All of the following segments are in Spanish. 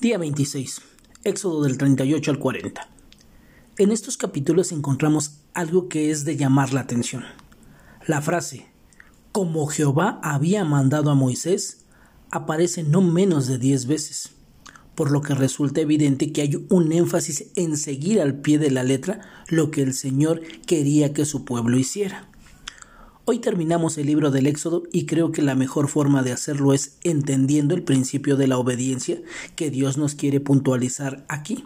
Día 26. Éxodo del 38 al 40. En estos capítulos encontramos algo que es de llamar la atención. La frase, como Jehová había mandado a Moisés, aparece no menos de diez veces, por lo que resulta evidente que hay un énfasis en seguir al pie de la letra lo que el Señor quería que su pueblo hiciera. Hoy terminamos el libro del Éxodo y creo que la mejor forma de hacerlo es entendiendo el principio de la obediencia que Dios nos quiere puntualizar aquí.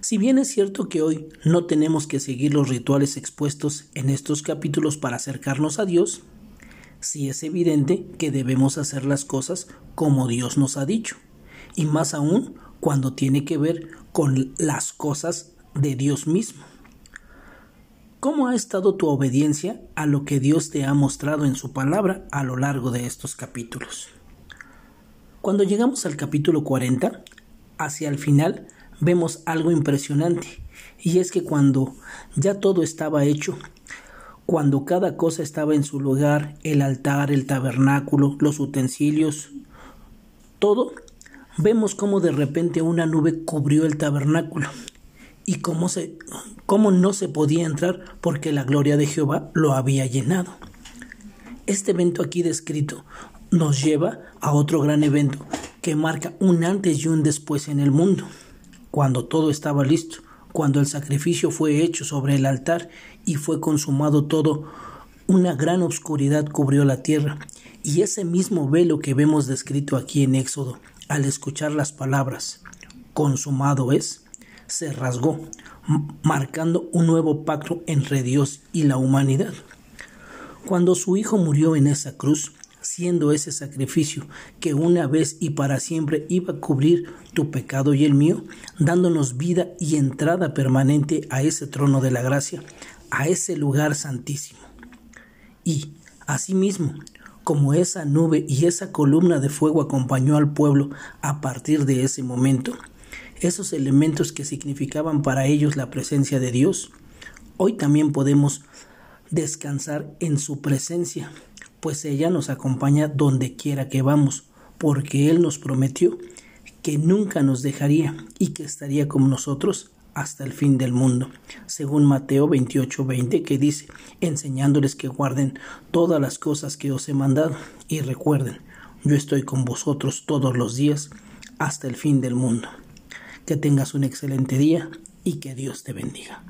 Si bien es cierto que hoy no tenemos que seguir los rituales expuestos en estos capítulos para acercarnos a Dios, sí es evidente que debemos hacer las cosas como Dios nos ha dicho, y más aún cuando tiene que ver con las cosas de Dios mismo. ¿Cómo ha estado tu obediencia a lo que Dios te ha mostrado en su palabra a lo largo de estos capítulos? Cuando llegamos al capítulo 40, hacia el final, vemos algo impresionante, y es que cuando ya todo estaba hecho, cuando cada cosa estaba en su lugar, el altar, el tabernáculo, los utensilios, todo, vemos cómo de repente una nube cubrió el tabernáculo y cómo, se, cómo no se podía entrar porque la gloria de Jehová lo había llenado. Este evento aquí descrito nos lleva a otro gran evento que marca un antes y un después en el mundo, cuando todo estaba listo, cuando el sacrificio fue hecho sobre el altar y fue consumado todo, una gran oscuridad cubrió la tierra, y ese mismo velo que vemos descrito aquí en Éxodo, al escuchar las palabras, consumado es, se rasgó, marcando un nuevo pacto entre Dios y la humanidad. Cuando su Hijo murió en esa cruz, siendo ese sacrificio que una vez y para siempre iba a cubrir tu pecado y el mío, dándonos vida y entrada permanente a ese trono de la gracia, a ese lugar santísimo. Y, asimismo, como esa nube y esa columna de fuego acompañó al pueblo a partir de ese momento, esos elementos que significaban para ellos la presencia de Dios, hoy también podemos descansar en su presencia, pues ella nos acompaña donde quiera que vamos, porque Él nos prometió que nunca nos dejaría y que estaría con nosotros hasta el fin del mundo, según Mateo 28:20 que dice, enseñándoles que guarden todas las cosas que os he mandado y recuerden, yo estoy con vosotros todos los días hasta el fin del mundo. Que tengas un excelente día y que Dios te bendiga.